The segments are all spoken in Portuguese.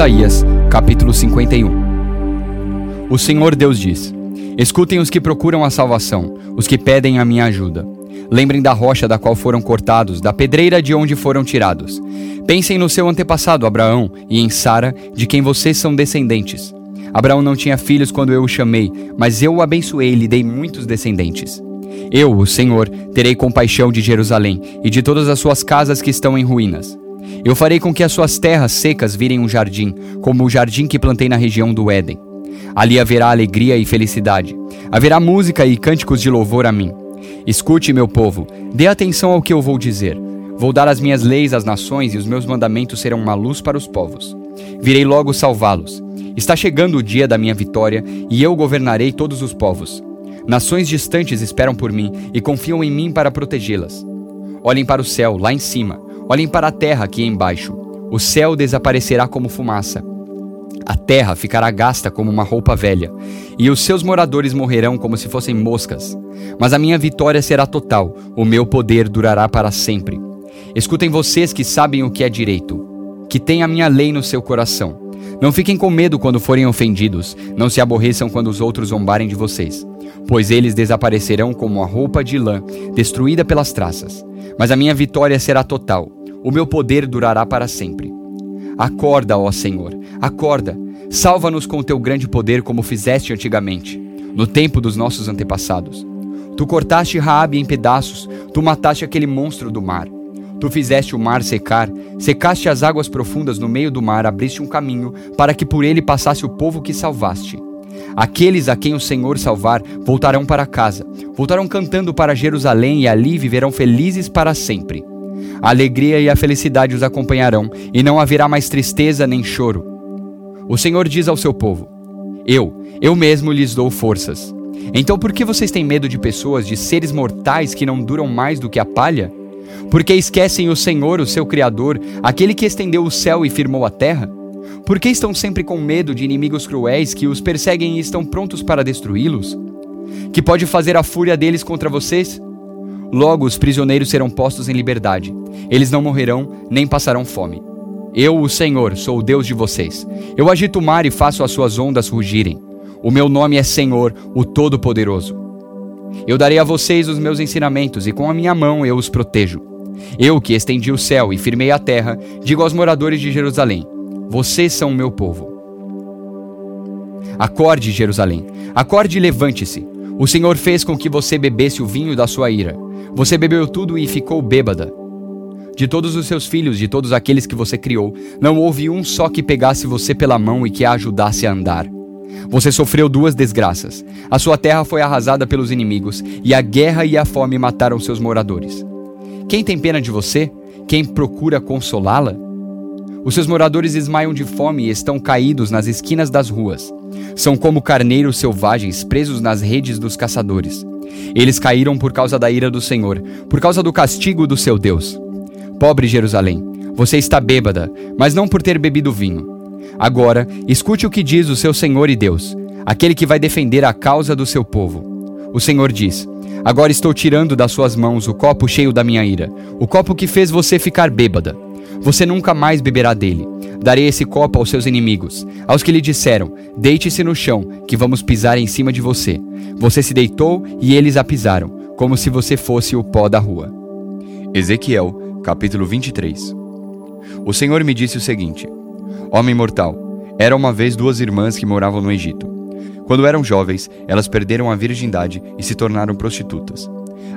Isaías, capítulo 51 O Senhor Deus diz: Escutem os que procuram a salvação, os que pedem a minha ajuda. Lembrem da rocha da qual foram cortados, da pedreira de onde foram tirados. Pensem no seu antepassado Abraão e em Sara, de quem vocês são descendentes. Abraão não tinha filhos quando eu o chamei, mas eu o abençoei e lhe dei muitos descendentes. Eu, o Senhor, terei compaixão de Jerusalém e de todas as suas casas que estão em ruínas. Eu farei com que as suas terras secas virem um jardim, como o jardim que plantei na região do Éden. Ali haverá alegria e felicidade. Haverá música e cânticos de louvor a mim. Escute, meu povo, dê atenção ao que eu vou dizer. Vou dar as minhas leis às nações e os meus mandamentos serão uma luz para os povos. Virei logo salvá-los. Está chegando o dia da minha vitória e eu governarei todos os povos. Nações distantes esperam por mim e confiam em mim para protegê-las. Olhem para o céu, lá em cima. Olhem para a terra aqui embaixo. O céu desaparecerá como fumaça. A terra ficará gasta como uma roupa velha, e os seus moradores morrerão como se fossem moscas. Mas a minha vitória será total, o meu poder durará para sempre. Escutem vocês que sabem o que é direito, que têm a minha lei no seu coração. Não fiquem com medo quando forem ofendidos, não se aborreçam quando os outros zombarem de vocês pois eles desaparecerão como a roupa de lã, destruída pelas traças. Mas a minha vitória será total, o meu poder durará para sempre. Acorda, ó Senhor, acorda, salva-nos com o teu grande poder como fizeste antigamente, no tempo dos nossos antepassados. Tu cortaste Raabe em pedaços, tu mataste aquele monstro do mar. Tu fizeste o mar secar, secaste as águas profundas no meio do mar, abriste um caminho para que por ele passasse o povo que salvaste. Aqueles a quem o Senhor salvar voltarão para casa, voltarão cantando para Jerusalém e ali viverão felizes para sempre. A alegria e a felicidade os acompanharão, e não haverá mais tristeza nem choro. O Senhor diz ao seu povo: Eu, eu mesmo lhes dou forças. Então por que vocês têm medo de pessoas, de seres mortais que não duram mais do que a palha? Porque esquecem o Senhor, o seu Criador, aquele que estendeu o céu e firmou a terra? Por que estão sempre com medo de inimigos cruéis que os perseguem e estão prontos para destruí-los? Que pode fazer a fúria deles contra vocês? Logo os prisioneiros serão postos em liberdade. Eles não morrerão nem passarão fome. Eu, o Senhor, sou o Deus de vocês. Eu agito o mar e faço as suas ondas rugirem. O meu nome é Senhor, o Todo-Poderoso. Eu darei a vocês os meus ensinamentos e com a minha mão eu os protejo. Eu que estendi o céu e firmei a terra, digo aos moradores de Jerusalém: vocês são o meu povo. Acorde, Jerusalém. Acorde e levante-se. O Senhor fez com que você bebesse o vinho da sua ira. Você bebeu tudo e ficou bêbada. De todos os seus filhos, de todos aqueles que você criou, não houve um só que pegasse você pela mão e que a ajudasse a andar. Você sofreu duas desgraças. A sua terra foi arrasada pelos inimigos, e a guerra e a fome mataram seus moradores. Quem tem pena de você? Quem procura consolá-la? Os seus moradores esmaiam de fome e estão caídos nas esquinas das ruas. São como carneiros selvagens presos nas redes dos caçadores. Eles caíram por causa da ira do Senhor, por causa do castigo do seu Deus. Pobre Jerusalém, você está bêbada, mas não por ter bebido vinho. Agora, escute o que diz o seu Senhor e Deus, aquele que vai defender a causa do seu povo. O Senhor diz: Agora estou tirando das suas mãos o copo cheio da minha ira, o copo que fez você ficar bêbada. Você nunca mais beberá dele. Darei esse copo aos seus inimigos, aos que lhe disseram: Deite-se no chão, que vamos pisar em cima de você. Você se deitou e eles a pisaram, como se você fosse o pó da rua. Ezequiel, capítulo 23 O Senhor me disse o seguinte: Homem mortal, era uma vez duas irmãs que moravam no Egito. Quando eram jovens, elas perderam a virgindade e se tornaram prostitutas.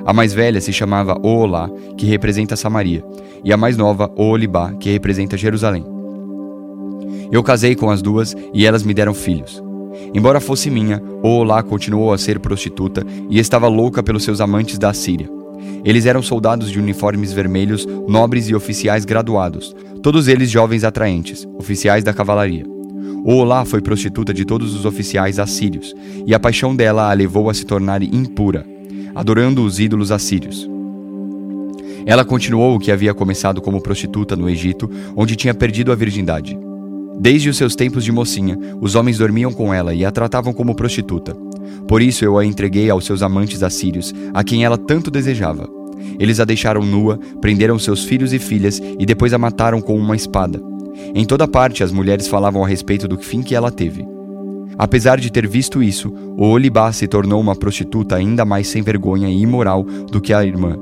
A mais velha se chamava Oolá, que representa Samaria, e a mais nova, Oolibá, que representa Jerusalém. Eu casei com as duas e elas me deram filhos. Embora fosse minha, Oolá continuou a ser prostituta e estava louca pelos seus amantes da Síria. Eles eram soldados de uniformes vermelhos, nobres e oficiais graduados, todos eles jovens atraentes, oficiais da cavalaria. Oolá foi prostituta de todos os oficiais assírios, e a paixão dela a levou a se tornar impura adorando os ídolos assírios. Ela continuou o que havia começado como prostituta no Egito, onde tinha perdido a virgindade. Desde os seus tempos de mocinha, os homens dormiam com ela e a tratavam como prostituta. Por isso eu a entreguei aos seus amantes assírios, a quem ela tanto desejava. Eles a deixaram nua, prenderam seus filhos e filhas e depois a mataram com uma espada. Em toda parte as mulheres falavam a respeito do fim que ela teve. Apesar de ter visto isso, o Olibá se tornou uma prostituta ainda mais sem vergonha e imoral do que a irmã.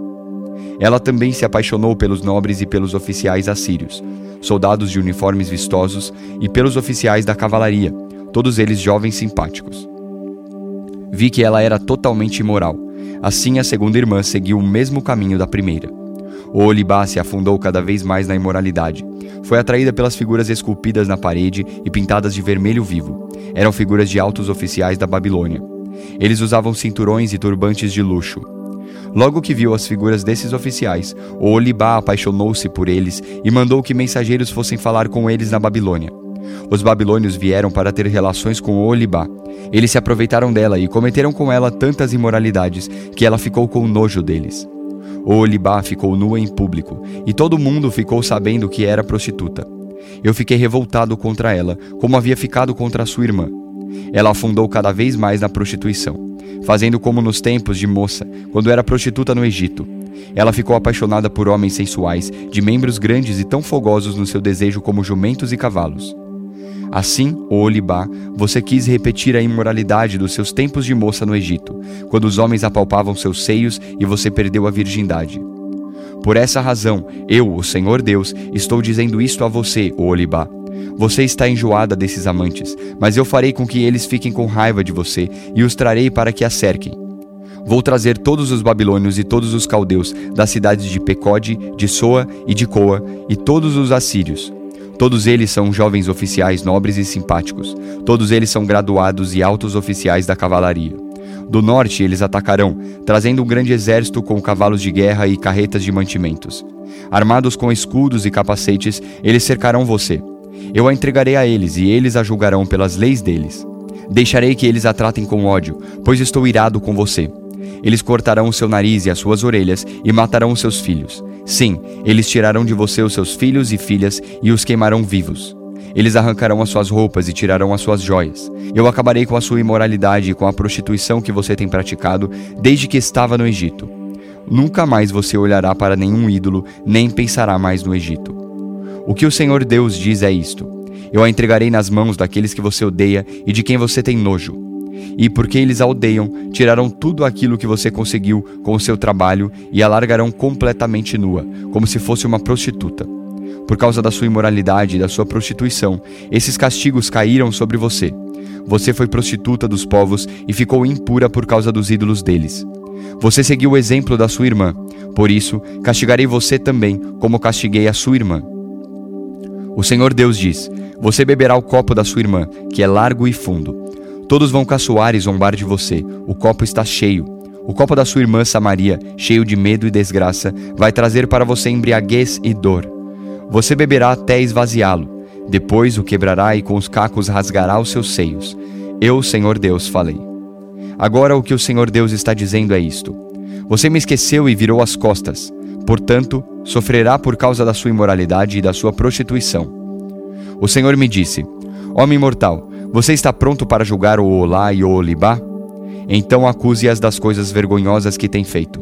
Ela também se apaixonou pelos nobres e pelos oficiais assírios, soldados de uniformes vistosos, e pelos oficiais da cavalaria, todos eles jovens simpáticos. Vi que ela era totalmente imoral. Assim, a segunda irmã seguiu o mesmo caminho da primeira. O Olibá se afundou cada vez mais na imoralidade. Foi atraída pelas figuras esculpidas na parede e pintadas de vermelho vivo. Eram figuras de altos oficiais da Babilônia. Eles usavam cinturões e turbantes de luxo. Logo que viu as figuras desses oficiais, o Olibá apaixonou-se por eles e mandou que mensageiros fossem falar com eles na Babilônia. Os babilônios vieram para ter relações com o Olibá. Eles se aproveitaram dela e cometeram com ela tantas imoralidades que ela ficou com nojo deles. Olibá ficou nua em público, e todo mundo ficou sabendo que era prostituta. Eu fiquei revoltado contra ela, como havia ficado contra sua irmã. Ela afundou cada vez mais na prostituição, fazendo como nos tempos de moça, quando era prostituta no Egito. Ela ficou apaixonada por homens sensuais, de membros grandes e tão fogosos no seu desejo como jumentos e cavalos. Assim, o Olibá, você quis repetir a imoralidade dos seus tempos de moça no Egito, quando os homens apalpavam seus seios e você perdeu a virgindade. Por essa razão, eu, o Senhor Deus, estou dizendo isto a você, o Olibá. Você está enjoada desses amantes, mas eu farei com que eles fiquem com raiva de você e os trarei para que a cerquem. Vou trazer todos os babilônios e todos os caldeus das cidades de Pecode, de Soa e de Coa, e todos os assírios, Todos eles são jovens oficiais nobres e simpáticos. Todos eles são graduados e altos oficiais da cavalaria. Do norte eles atacarão, trazendo um grande exército com cavalos de guerra e carretas de mantimentos. Armados com escudos e capacetes, eles cercarão você. Eu a entregarei a eles e eles a julgarão pelas leis deles. Deixarei que eles a tratem com ódio, pois estou irado com você. Eles cortarão o seu nariz e as suas orelhas e matarão os seus filhos. Sim, eles tirarão de você os seus filhos e filhas e os queimarão vivos. Eles arrancarão as suas roupas e tirarão as suas joias. Eu acabarei com a sua imoralidade e com a prostituição que você tem praticado desde que estava no Egito. Nunca mais você olhará para nenhum ídolo, nem pensará mais no Egito. O que o Senhor Deus diz é isto: Eu a entregarei nas mãos daqueles que você odeia e de quem você tem nojo e porque eles a odeiam, tirarão tudo aquilo que você conseguiu com o seu trabalho e a largarão completamente nua, como se fosse uma prostituta. Por causa da sua imoralidade e da sua prostituição, esses castigos caíram sobre você. Você foi prostituta dos povos e ficou impura por causa dos ídolos deles. Você seguiu o exemplo da sua irmã, por isso castigarei você também, como castiguei a sua irmã. O Senhor Deus diz: Você beberá o copo da sua irmã, que é largo e fundo. Todos vão caçoar e zombar de você. O copo está cheio. O copo da sua irmã Samaria, cheio de medo e desgraça, vai trazer para você embriaguez e dor. Você beberá até esvaziá-lo. Depois o quebrará e com os cacos rasgará os seus seios. Eu, Senhor Deus, falei. Agora o que o Senhor Deus está dizendo é isto: Você me esqueceu e virou as costas. Portanto, sofrerá por causa da sua imoralidade e da sua prostituição. O Senhor me disse: Homem mortal, você está pronto para julgar o Olá e o Olibá? Então acuse-as das coisas vergonhosas que têm feito.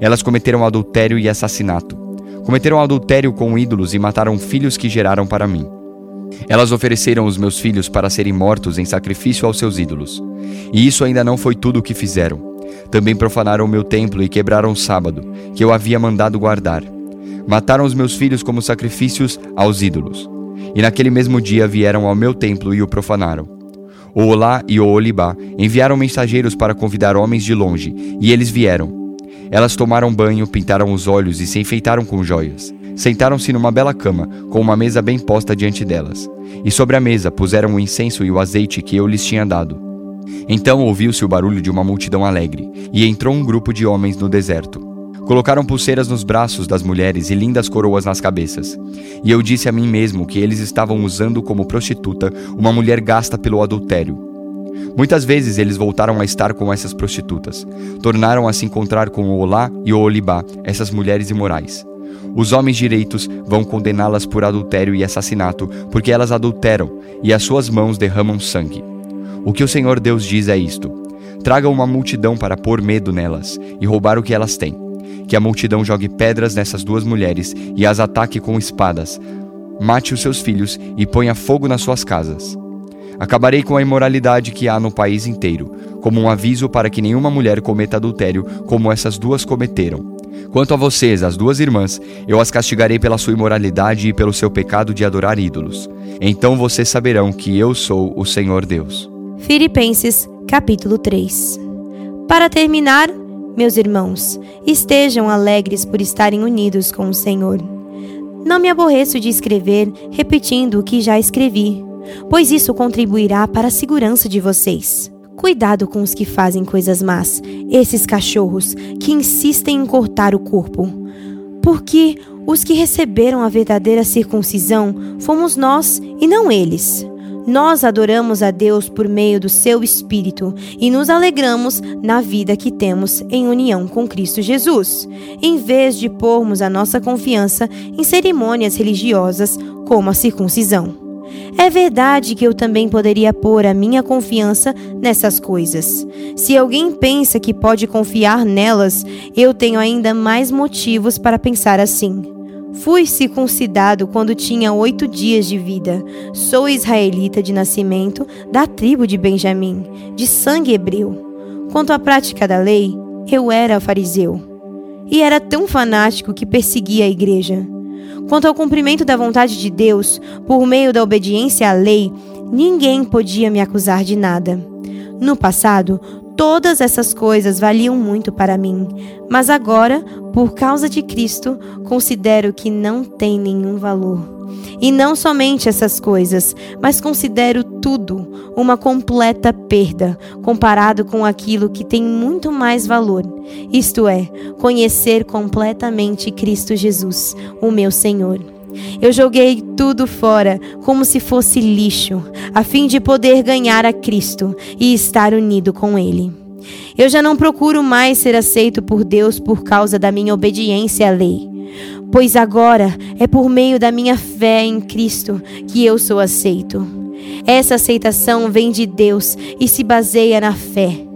Elas cometeram adultério e assassinato. Cometeram adultério com ídolos e mataram filhos que geraram para mim. Elas ofereceram os meus filhos para serem mortos em sacrifício aos seus ídolos. E isso ainda não foi tudo o que fizeram. Também profanaram o meu templo e quebraram o sábado, que eu havia mandado guardar. Mataram os meus filhos como sacrifícios aos ídolos e naquele mesmo dia vieram ao meu templo e o profanaram. O Olá e o Olibá enviaram mensageiros para convidar homens de longe, e eles vieram. Elas tomaram banho, pintaram os olhos e se enfeitaram com joias. Sentaram-se numa bela cama, com uma mesa bem posta diante delas. E sobre a mesa puseram o incenso e o azeite que eu lhes tinha dado. Então ouviu-se o barulho de uma multidão alegre, e entrou um grupo de homens no deserto. Colocaram pulseiras nos braços das mulheres e lindas coroas nas cabeças. E eu disse a mim mesmo que eles estavam usando como prostituta uma mulher gasta pelo adultério. Muitas vezes eles voltaram a estar com essas prostitutas. Tornaram a se encontrar com o Olá e o Olibá, essas mulheres imorais. Os homens direitos vão condená-las por adultério e assassinato, porque elas adulteram e as suas mãos derramam sangue. O que o Senhor Deus diz é isto: Traga uma multidão para pôr medo nelas e roubar o que elas têm que a multidão jogue pedras nessas duas mulheres e as ataque com espadas. mate os seus filhos e ponha fogo nas suas casas. Acabarei com a imoralidade que há no país inteiro, como um aviso para que nenhuma mulher cometa adultério como essas duas cometeram. Quanto a vocês, as duas irmãs, eu as castigarei pela sua imoralidade e pelo seu pecado de adorar ídolos. Então vocês saberão que eu sou o Senhor Deus. Filipenses, capítulo 3. Para terminar, meus irmãos, estejam alegres por estarem unidos com o Senhor. Não me aborreço de escrever repetindo o que já escrevi, pois isso contribuirá para a segurança de vocês. Cuidado com os que fazem coisas más, esses cachorros que insistem em cortar o corpo. Porque os que receberam a verdadeira circuncisão fomos nós e não eles. Nós adoramos a Deus por meio do seu Espírito e nos alegramos na vida que temos em união com Cristo Jesus, em vez de pormos a nossa confiança em cerimônias religiosas como a circuncisão. É verdade que eu também poderia pôr a minha confiança nessas coisas. Se alguém pensa que pode confiar nelas, eu tenho ainda mais motivos para pensar assim. Fui circuncidado quando tinha oito dias de vida. Sou israelita de nascimento, da tribo de Benjamim, de sangue hebreu. Quanto à prática da lei, eu era fariseu. E era tão fanático que perseguia a igreja. Quanto ao cumprimento da vontade de Deus, por meio da obediência à lei, ninguém podia me acusar de nada. No passado, todas essas coisas valiam muito para mim, mas agora, por causa de Cristo, considero que não tem nenhum valor. E não somente essas coisas, mas considero tudo uma completa perda comparado com aquilo que tem muito mais valor, isto é, conhecer completamente Cristo Jesus, o meu Senhor. Eu joguei tudo fora como se fosse lixo, a fim de poder ganhar a Cristo e estar unido com Ele. Eu já não procuro mais ser aceito por Deus por causa da minha obediência à lei pois agora é por meio da minha fé em Cristo que eu sou aceito. Essa aceitação vem de Deus e se baseia na fé.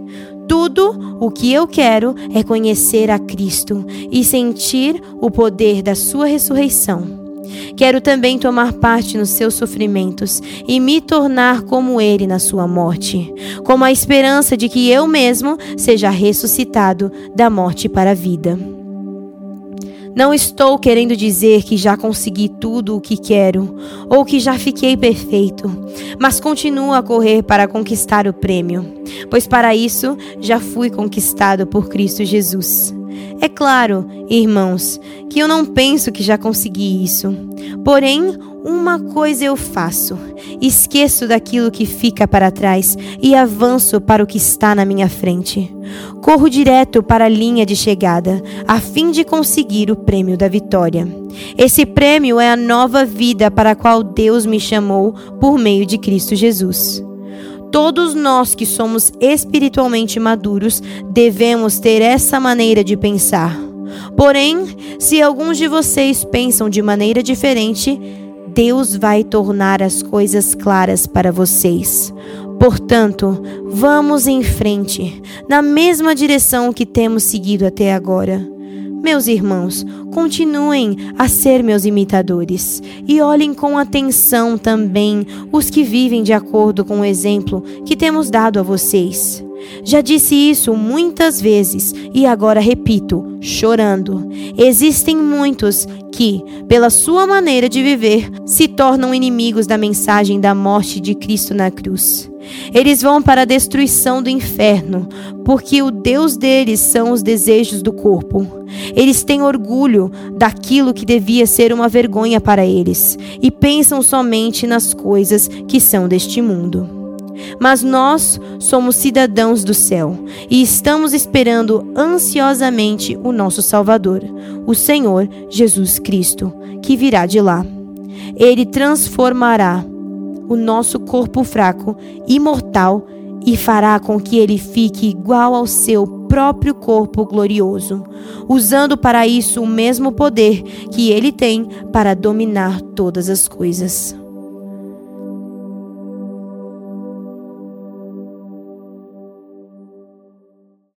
Tudo o que eu quero é conhecer a Cristo e sentir o poder da Sua ressurreição. Quero também tomar parte nos seus sofrimentos e me tornar como Ele na sua morte, com a esperança de que eu mesmo seja ressuscitado da morte para a vida. Não estou querendo dizer que já consegui tudo o que quero ou que já fiquei perfeito, mas continuo a correr para conquistar o prêmio, pois para isso já fui conquistado por Cristo Jesus. É claro, irmãos, que eu não penso que já consegui isso. Porém, uma coisa eu faço: esqueço daquilo que fica para trás e avanço para o que está na minha frente. Corro direto para a linha de chegada, a fim de conseguir o prêmio da vitória. Esse prêmio é a nova vida para a qual Deus me chamou por meio de Cristo Jesus. Todos nós que somos espiritualmente maduros devemos ter essa maneira de pensar. Porém, se alguns de vocês pensam de maneira diferente, Deus vai tornar as coisas claras para vocês. Portanto, vamos em frente, na mesma direção que temos seguido até agora. Meus irmãos, continuem a ser meus imitadores e olhem com atenção também os que vivem de acordo com o exemplo que temos dado a vocês. Já disse isso muitas vezes e agora repito, chorando. Existem muitos que, pela sua maneira de viver, se tornam inimigos da mensagem da morte de Cristo na cruz. Eles vão para a destruição do inferno, porque o Deus deles são os desejos do corpo. Eles têm orgulho daquilo que devia ser uma vergonha para eles e pensam somente nas coisas que são deste mundo. Mas nós somos cidadãos do céu e estamos esperando ansiosamente o nosso Salvador, o Senhor Jesus Cristo, que virá de lá. Ele transformará o nosso corpo fraco e mortal e fará com que ele fique igual ao seu próprio corpo glorioso, usando para isso o mesmo poder que ele tem para dominar todas as coisas.